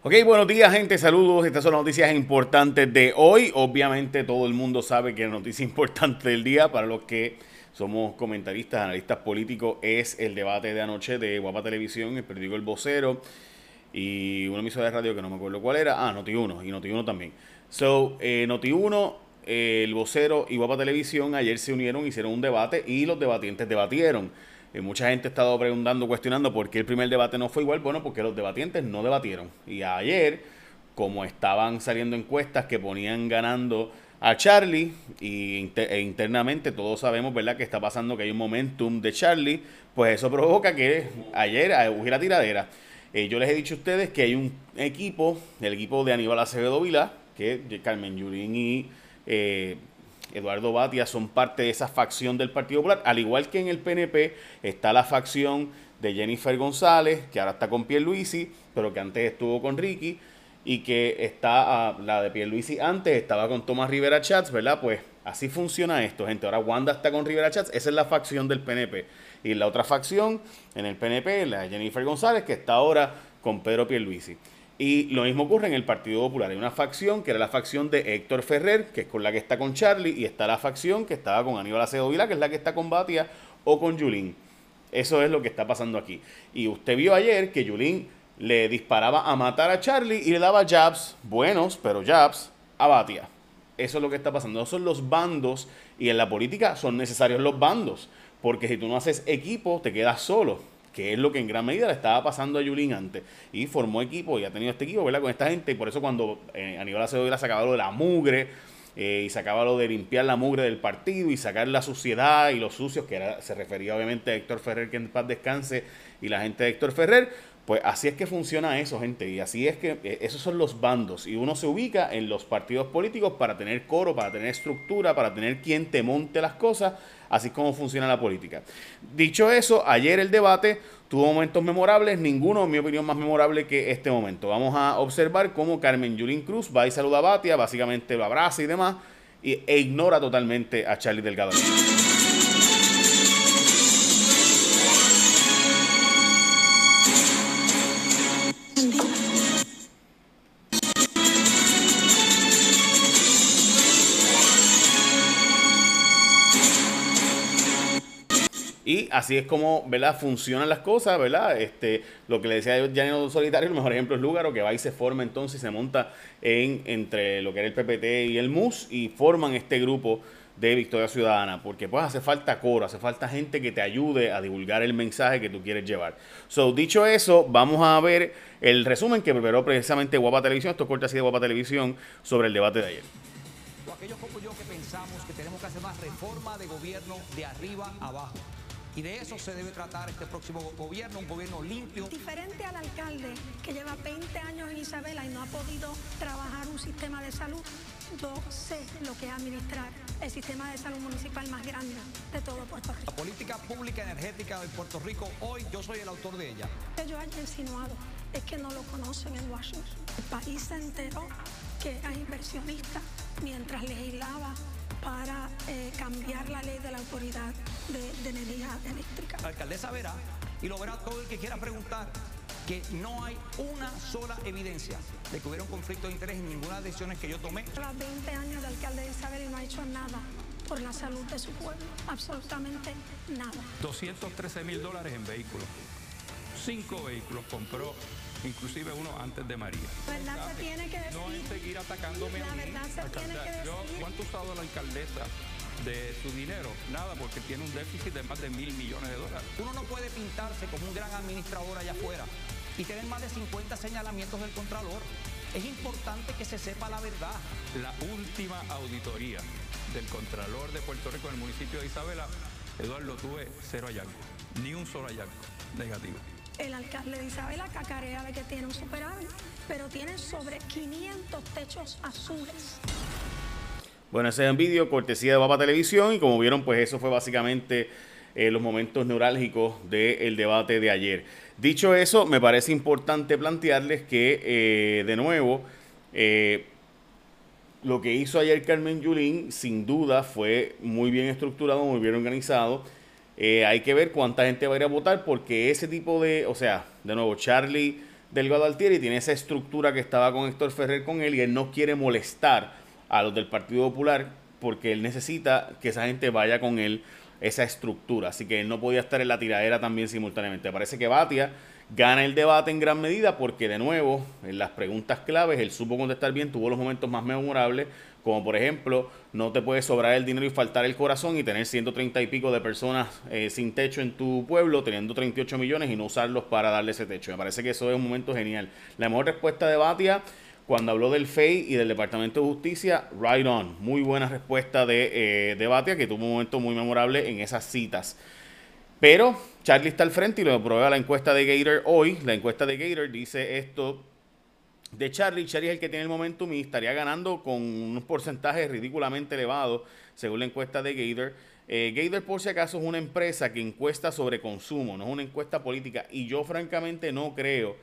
Ok, buenos días gente, saludos. Estas son las noticias importantes de hoy. Obviamente todo el mundo sabe que la noticia importante del día para los que somos comentaristas, analistas políticos, es el debate de anoche de Guapa Televisión, el periódico El Vocero y una emisora de radio que no me acuerdo cuál era. Ah, Noti1 y Noti1 también. So, eh, Noti1, el Vocero y Guapa Televisión ayer se unieron, hicieron un debate y los debatientes debatieron. Eh, mucha gente ha estado preguntando, cuestionando por qué el primer debate no fue igual. Bueno, porque los debatientes no debatieron. Y ayer, como estaban saliendo encuestas que ponían ganando a Charlie, y e internamente todos sabemos, ¿verdad?, que está pasando que hay un momentum de Charlie, pues eso provoca que ayer hubiera tiradera. Eh, yo les he dicho a ustedes que hay un equipo, el equipo de Aníbal Acevedo Vila, que Carmen Yurín y eh, Eduardo Batia son parte de esa facción del Partido Popular, al igual que en el PNP está la facción de Jennifer González, que ahora está con Pierluisi, pero que antes estuvo con Ricky, y que está ah, la de Pierluisi antes estaba con Tomás Rivera Chats, ¿verdad? Pues así funciona esto, gente. Ahora Wanda está con Rivera Chats, esa es la facción del PNP. Y la otra facción en el PNP, la de Jennifer González, que está ahora con Pedro Pierluisi. Y lo mismo ocurre en el Partido Popular. Hay una facción que era la facción de Héctor Ferrer, que es con la que está con Charlie, y está la facción que estaba con Aníbal Acedo Vila, que es la que está con Batia o con Yulín. Eso es lo que está pasando aquí. Y usted vio ayer que Yulín le disparaba a matar a Charlie y le daba jabs, buenos, pero jabs, a Batia. Eso es lo que está pasando. Esos son los bandos y en la política son necesarios los bandos. Porque si tú no haces equipo, te quedas solo que es lo que en gran medida le estaba pasando a Yulín antes. Y formó equipo y ha tenido este equipo, ¿verdad? Con esta gente. Y por eso cuando eh, Aníbal Acevedo sacaba lo de la mugre eh, y sacaba lo de limpiar la mugre del partido y sacar la suciedad y los sucios, que era, se refería obviamente a Héctor Ferrer, que en paz descanse, y la gente de Héctor Ferrer, pues así es que funciona eso, gente, y así es que eh, esos son los bandos, y uno se ubica en los partidos políticos para tener coro, para tener estructura, para tener quien te monte las cosas, así como funciona la política. Dicho eso, ayer el debate tuvo momentos memorables, ninguno, en mi opinión, más memorable que este momento. Vamos a observar cómo Carmen Yulín Cruz va y saluda a Batia, básicamente lo abraza y demás, e ignora totalmente a Charlie Delgado. Así es como, ¿verdad? Funcionan las cosas, ¿verdad? Este, lo que le decía Janino Solitario, el mejor ejemplo es Lúgaro, que va y se forma entonces se monta en, entre lo que era el PPT y el MUS y forman este grupo de Victoria Ciudadana, porque pues hace falta coro, hace falta gente que te ayude a divulgar el mensaje que tú quieres llevar. So, dicho eso, vamos a ver el resumen que preparó precisamente Guapa Televisión, esto corta así de Guapa Televisión, sobre el debate de ayer. aquellos como yo que pensamos que tenemos que hacer más reforma de gobierno de arriba abajo y de eso se debe tratar este próximo gobierno, un gobierno limpio. Diferente al alcalde que lleva 20 años en Isabela y no ha podido trabajar un sistema de salud, yo sé lo que es administrar el sistema de salud municipal más grande de todo Puerto Rico. La política pública energética de Puerto Rico, hoy yo soy el autor de ella. Que yo haya insinuado es que no lo conocen en Washington. El país se enteró que era inversionista mientras legislaba para eh, cambiar la ley de la autoridad de, energía eléctrica. La alcaldesa verá y lo verá todo el que quiera preguntar que no hay una sola evidencia de que hubiera un conflicto de interés en ninguna de las decisiones que yo tomé. Lleva 20 años de alcalde de Isabel y no ha hecho nada por la salud de su pueblo, absolutamente nada. 213 mil dólares en vehículos. Cinco vehículos compró inclusive uno antes de María. La verdad se tiene que decir. No es seguir atacándome la verdad se tiene que decir. ¿Cuánto ha usado la alcaldesa de su dinero? Nada, porque tiene un déficit de más de mil millones de dólares. Uno no puede pintarse como un gran administrador allá afuera y tener más de 50 señalamientos del Contralor. Es importante que se sepa la verdad. La última auditoría del Contralor de Puerto Rico en el municipio de Isabela, Eduardo, tuve cero hallazgo, ni un solo hallazgo negativo el alcalde de Isabela cacarea de que tiene un superávit, pero tiene sobre 500 techos azules. Bueno, ese es un vídeo cortesía de Papa Televisión y como vieron, pues eso fue básicamente eh, los momentos neurálgicos del debate de ayer. Dicho eso, me parece importante plantearles que, eh, de nuevo, eh, lo que hizo ayer Carmen Yulín, sin duda, fue muy bien estructurado, muy bien organizado eh, hay que ver cuánta gente va a ir a votar porque ese tipo de, o sea, de nuevo, Charlie Delgado Altieri tiene esa estructura que estaba con Héctor Ferrer con él y él no quiere molestar a los del Partido Popular porque él necesita que esa gente vaya con él esa estructura. Así que él no podía estar en la tiradera también simultáneamente. Parece que Batia gana el debate en gran medida porque de nuevo en las preguntas claves él supo contestar bien, tuvo los momentos más memorables, como por ejemplo no te puede sobrar el dinero y faltar el corazón y tener 130 y pico de personas eh, sin techo en tu pueblo, teniendo 38 millones y no usarlos para darle ese techo. Me parece que eso es un momento genial. La mejor respuesta de Batia cuando habló del FEI y del Departamento de Justicia, right on. Muy buena respuesta de, eh, Batia, que tuvo un momento muy memorable en esas citas. Pero Charlie está al frente y lo prueba la encuesta de Gator hoy. La encuesta de Gator dice esto de Charlie. Charlie es el que tiene el momentum y estaría ganando con unos porcentajes ridículamente elevados, según la encuesta de Gator. Eh, Gator, por si acaso, es una empresa que encuesta sobre consumo, no es una encuesta política. Y yo, francamente, no creo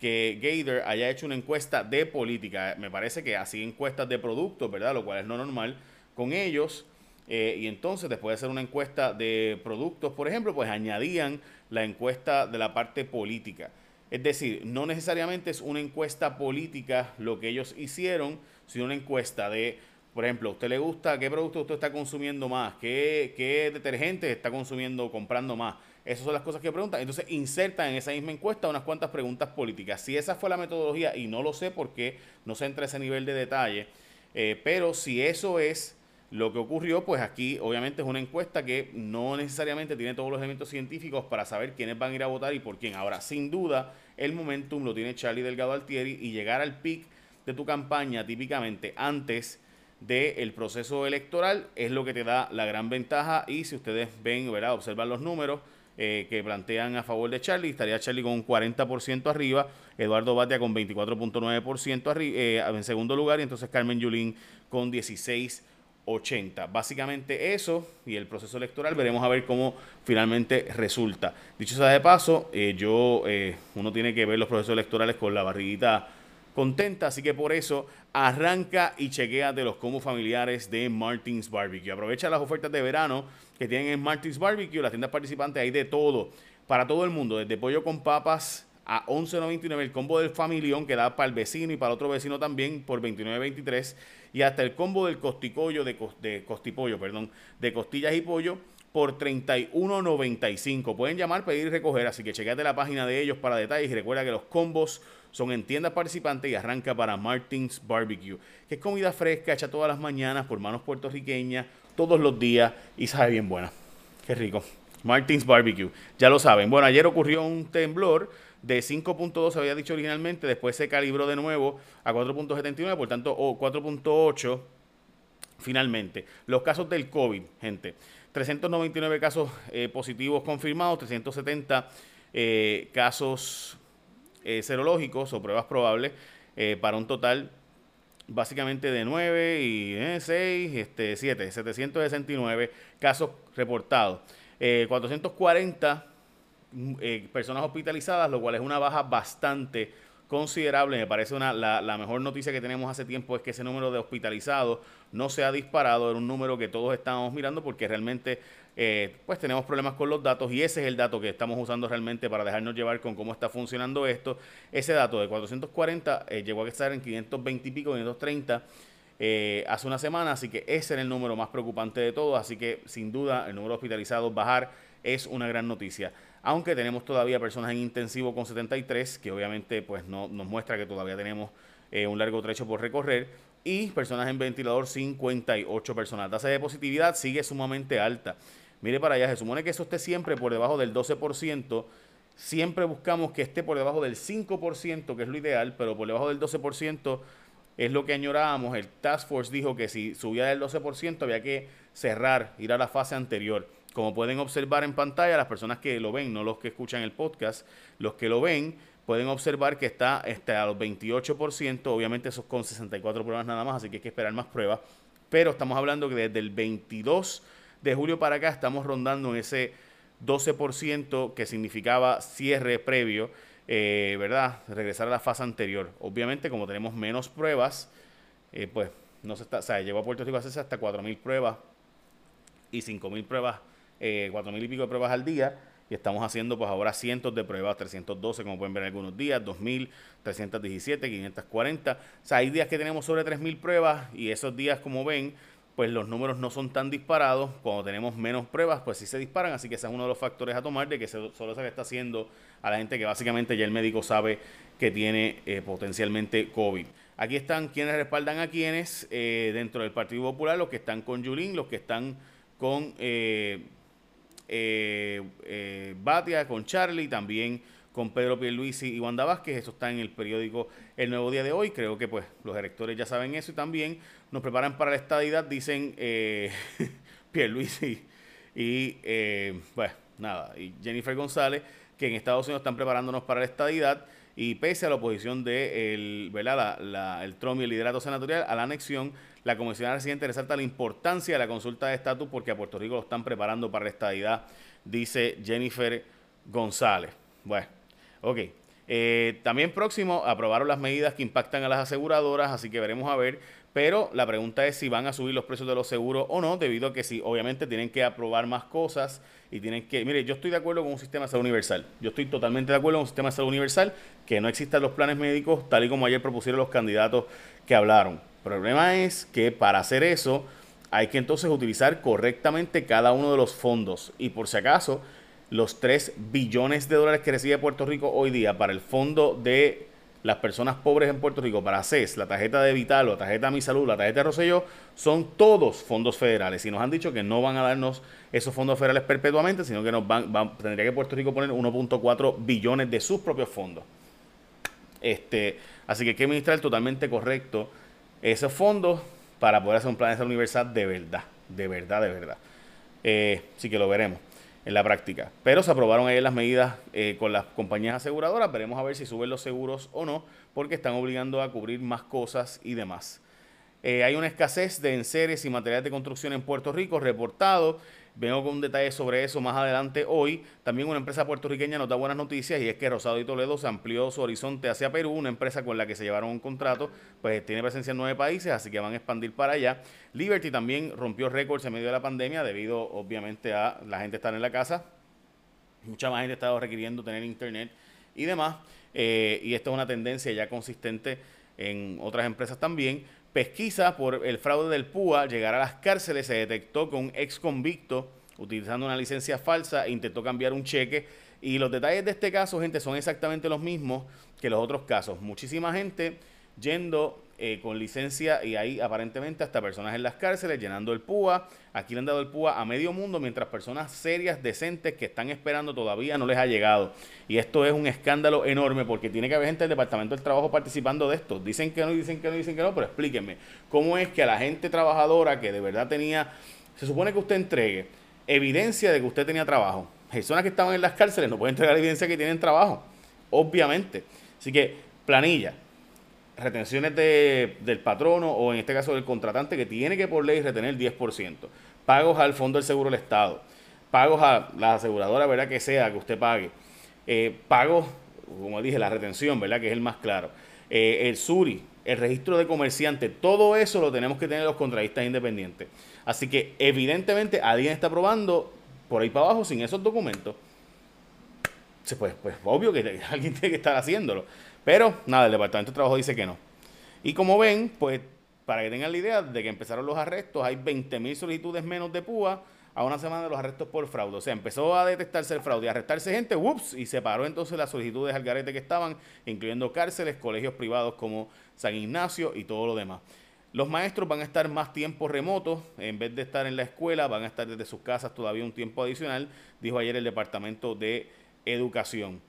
que Gator haya hecho una encuesta de política. Me parece que así encuestas de productos, ¿verdad? Lo cual es no normal con ellos. Eh, y entonces, después de hacer una encuesta de productos, por ejemplo, pues añadían la encuesta de la parte política. Es decir, no necesariamente es una encuesta política lo que ellos hicieron, sino una encuesta de, por ejemplo, ¿a usted le gusta qué producto usted está consumiendo más? ¿Qué, qué detergente está consumiendo, comprando más? Esas son las cosas que preguntan. Entonces insertan en esa misma encuesta unas cuantas preguntas políticas. Si esa fue la metodología, y no lo sé porque no se entra a ese nivel de detalle, eh, pero si eso es lo que ocurrió, pues aquí obviamente es una encuesta que no necesariamente tiene todos los elementos científicos para saber quiénes van a ir a votar y por quién. Ahora, sin duda, el momentum lo tiene Charlie Delgado Altieri y llegar al pic de tu campaña típicamente antes del proceso electoral es lo que te da la gran ventaja y si ustedes ven, ¿verdad? observan los números, eh, que plantean a favor de Charlie. Estaría Charlie con un 40% arriba, Eduardo Batia con 24.9% eh, en segundo lugar y entonces Carmen Yulín con 16.80. Básicamente eso y el proceso electoral veremos a ver cómo finalmente resulta. Dicho sea de paso, eh, yo uno tiene que ver los procesos electorales con la barriguita contenta, así que por eso arranca y chequea de los combos familiares de Martins Barbecue. Aprovecha las ofertas de verano que tienen en Martins Barbecue, las tiendas participantes, hay de todo, para todo el mundo, desde pollo con papas a 11.99, el combo del familión que da para el vecino y para otro vecino también por 29.23 y hasta el combo del costicollo de, de costipollo, perdón, de costillas y pollo por 31.95. Pueden llamar, pedir y recoger, así que chequeate la página de ellos para detalles y recuerda que los combos son en tiendas participantes y arranca para Martins Barbecue, que es comida fresca hecha todas las mañanas por manos puertorriqueñas, todos los días y sabe bien buena. Qué rico. Martins Barbecue, ya lo saben. Bueno, ayer ocurrió un temblor de 5.2, se había dicho originalmente, después se calibró de nuevo a 4.79, por tanto, o 4.8 finalmente. Los casos del COVID, gente. 399 casos eh, positivos confirmados, 370 eh, casos eh, serológicos o pruebas probables para un total básicamente de 9 y 6, este, 7, 769 casos reportados. 440 personas hospitalizadas, lo cual es una baja bastante considerable. Me parece una, la, la, mejor noticia que tenemos hace tiempo es que ese número de hospitalizados no se ha disparado. Era un número que todos estábamos mirando porque realmente eh, pues tenemos problemas con los datos y ese es el dato que estamos usando realmente para dejarnos llevar con cómo está funcionando esto. Ese dato de 440 eh, llegó a estar en 520 y pico, 530 eh, hace una semana, así que ese era el número más preocupante de todos. Así que sin duda el número de hospitalizados bajar es una gran noticia aunque tenemos todavía personas en intensivo con 73, que obviamente pues no, nos muestra que todavía tenemos eh, un largo trecho por recorrer, y personas en ventilador 58 personas. La tasa de positividad sigue sumamente alta. Mire para allá, se supone que eso esté siempre por debajo del 12%. Siempre buscamos que esté por debajo del 5%, que es lo ideal, pero por debajo del 12% es lo que añorábamos. El Task Force dijo que si subía del 12% había que cerrar, ir a la fase anterior. Como pueden observar en pantalla, las personas que lo ven, no los que escuchan el podcast, los que lo ven, pueden observar que está, está a los 28%, obviamente eso es con 64 pruebas nada más, así que hay que esperar más pruebas, pero estamos hablando que desde el 22 de julio para acá estamos rondando en ese 12% que significaba cierre previo, eh, ¿verdad? Regresar a la fase anterior. Obviamente, como tenemos menos pruebas, eh, pues no se está, o sea, llegó a Puerto Rico a hacerse hasta 4.000 pruebas y 5.000 pruebas eh, cuatro mil y pico de pruebas al día. y estamos haciendo pues ahora cientos de pruebas, 312 como pueden ver en algunos días, 2.000, 317, 540. O sea, hay días que tenemos sobre 3.000 pruebas y esos días como ven pues los números no son tan disparados. Cuando tenemos menos pruebas, pues sí se disparan. Así que ese es uno de los factores a tomar de que solo se le está haciendo a la gente que básicamente ya el médico sabe que tiene eh, potencialmente COVID. Aquí están quienes respaldan a quienes eh, dentro del Partido Popular, los que están con Yulín, los que están con eh, Batia, con Charlie, también con Pedro Pierluisi y Wanda Vázquez. Eso está en el periódico El Nuevo Día de hoy. Creo que pues los electores ya saben eso y también nos preparan para la estadidad, dicen eh, Pierluisi y, eh, bueno, nada, y Jennifer González, que en Estados Unidos están preparándonos para la estadidad y pese a la oposición de el, ¿verdad? El Trump y el liderato senatorial a la anexión, la comisionada residente resalta la importancia de la consulta de estatus porque a Puerto Rico lo están preparando para la estadidad, dice Jennifer González. Bueno, ok. Eh, también próximo aprobaron las medidas que impactan a las aseguradoras, así que veremos a ver pero la pregunta es si van a subir los precios de los seguros o no, debido a que si obviamente tienen que aprobar más cosas y tienen que... Mire, yo estoy de acuerdo con un sistema de salud universal. Yo estoy totalmente de acuerdo con un sistema de salud universal, que no existan los planes médicos tal y como ayer propusieron los candidatos que hablaron. El problema es que para hacer eso hay que entonces utilizar correctamente cada uno de los fondos. Y por si acaso, los 3 billones de dólares que recibe Puerto Rico hoy día para el fondo de las personas pobres en Puerto Rico para CES, la tarjeta de Vital, la tarjeta de Mi Salud, la tarjeta de Rosselló, son todos fondos federales. Y nos han dicho que no van a darnos esos fondos federales perpetuamente, sino que nos van, tendría que Puerto Rico poner 1.4 billones de sus propios fondos. Este, así que hay que administrar totalmente correcto esos fondos para poder hacer un plan de salud universal de verdad, de verdad, de verdad. Eh, así que lo veremos en la práctica. Pero se aprobaron ayer las medidas eh, con las compañías aseguradoras. Veremos a ver si suben los seguros o no, porque están obligando a cubrir más cosas y demás. Eh, hay una escasez de enseres y materiales de construcción en Puerto Rico reportado. Vengo con un detalle sobre eso más adelante hoy. También una empresa puertorriqueña nos da buenas noticias y es que Rosado y Toledo se amplió su horizonte hacia Perú, una empresa con la que se llevaron un contrato, pues tiene presencia en nueve países, así que van a expandir para allá. Liberty también rompió récords en medio de la pandemia debido obviamente a la gente estar en la casa. Mucha más gente ha estado requiriendo tener internet y demás. Eh, y esto es una tendencia ya consistente en otras empresas también. Pesquisa por el fraude del PUA, llegar a las cárceles, se detectó que un ex convicto, utilizando una licencia falsa, intentó cambiar un cheque. Y los detalles de este caso, gente, son exactamente los mismos que los otros casos. Muchísima gente yendo eh, con licencia y ahí aparentemente hasta personas en las cárceles llenando el PUA. Aquí le han dado el PUA a medio mundo mientras personas serias, decentes que están esperando todavía no les ha llegado. Y esto es un escándalo enorme porque tiene que haber gente del Departamento del Trabajo participando de esto. Dicen que no, dicen que no, dicen que no, pero explíquenme. ¿Cómo es que a la gente trabajadora que de verdad tenía, se supone que usted entregue evidencia de que usted tenía trabajo? Personas que estaban en las cárceles no pueden entregar evidencia de que tienen trabajo, obviamente. Así que planilla, retenciones de, del patrono o en este caso del contratante que tiene que por ley retener 10%. Pagos al Fondo del Seguro del Estado. Pagos a la aseguradora, ¿verdad? Que sea que usted pague. Eh, pagos, como dije, la retención, ¿verdad? Que es el más claro. Eh, el SURI, el registro de comerciante, todo eso lo tenemos que tener los contratistas independientes. Así que evidentemente alguien está probando por ahí para abajo sin esos documentos. Pues, pues obvio que alguien tiene que estar haciéndolo. Pero nada, el Departamento de Trabajo dice que no. Y como ven, pues para que tengan la idea de que empezaron los arrestos, hay 20.000 solicitudes menos de PUA a una semana de los arrestos por fraude. O sea, empezó a detectarse el fraude y arrestarse gente, ups, y se paró entonces las solicitudes al garete que estaban, incluyendo cárceles, colegios privados como San Ignacio y todo lo demás. Los maestros van a estar más tiempo remotos, en vez de estar en la escuela, van a estar desde sus casas todavía un tiempo adicional, dijo ayer el Departamento de Educación.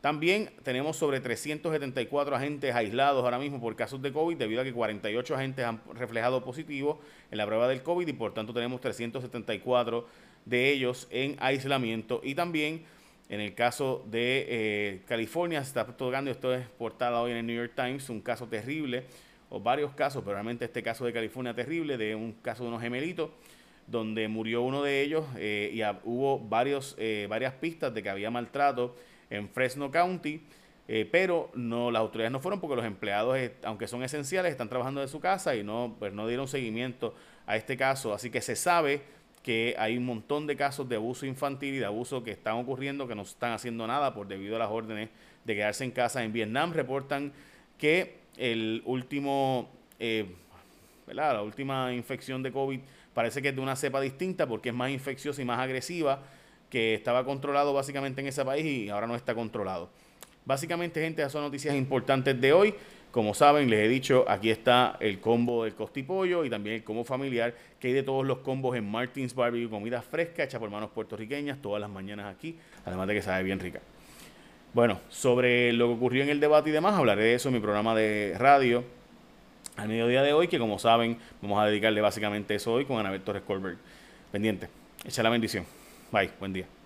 También tenemos sobre 374 agentes aislados ahora mismo por casos de COVID, debido a que 48 agentes han reflejado positivo en la prueba del COVID y por tanto tenemos 374 de ellos en aislamiento. Y también en el caso de eh, California se está tocando, esto es portada hoy en el New York Times, un caso terrible, o varios casos, pero realmente este caso de California terrible, de un caso de unos gemelitos donde murió uno de ellos eh, y hubo varios, eh, varias pistas de que había maltrato en Fresno County, eh, pero no, las autoridades no fueron porque los empleados, eh, aunque son esenciales, están trabajando de su casa y no, pues no dieron seguimiento a este caso. Así que se sabe que hay un montón de casos de abuso infantil y de abuso que están ocurriendo que no están haciendo nada por debido a las órdenes de quedarse en casa. En Vietnam reportan que el último, eh, la última infección de COVID parece que es de una cepa distinta porque es más infecciosa y más agresiva, que estaba controlado básicamente en ese país y ahora no está controlado. Básicamente, gente, esas son noticias importantes de hoy. Como saben, les he dicho, aquí está el combo del costipollo y también el combo familiar, que hay de todos los combos en Martins Barbecue, comida fresca hecha por manos puertorriqueñas todas las mañanas aquí, además de que sabe bien rica. Bueno, sobre lo que ocurrió en el debate y demás, hablaré de eso en mi programa de radio al mediodía de hoy, que como saben, vamos a dedicarle básicamente eso hoy con Anabel Torres Colbert. Pendiente. Echa la bendición. Bye, buen día.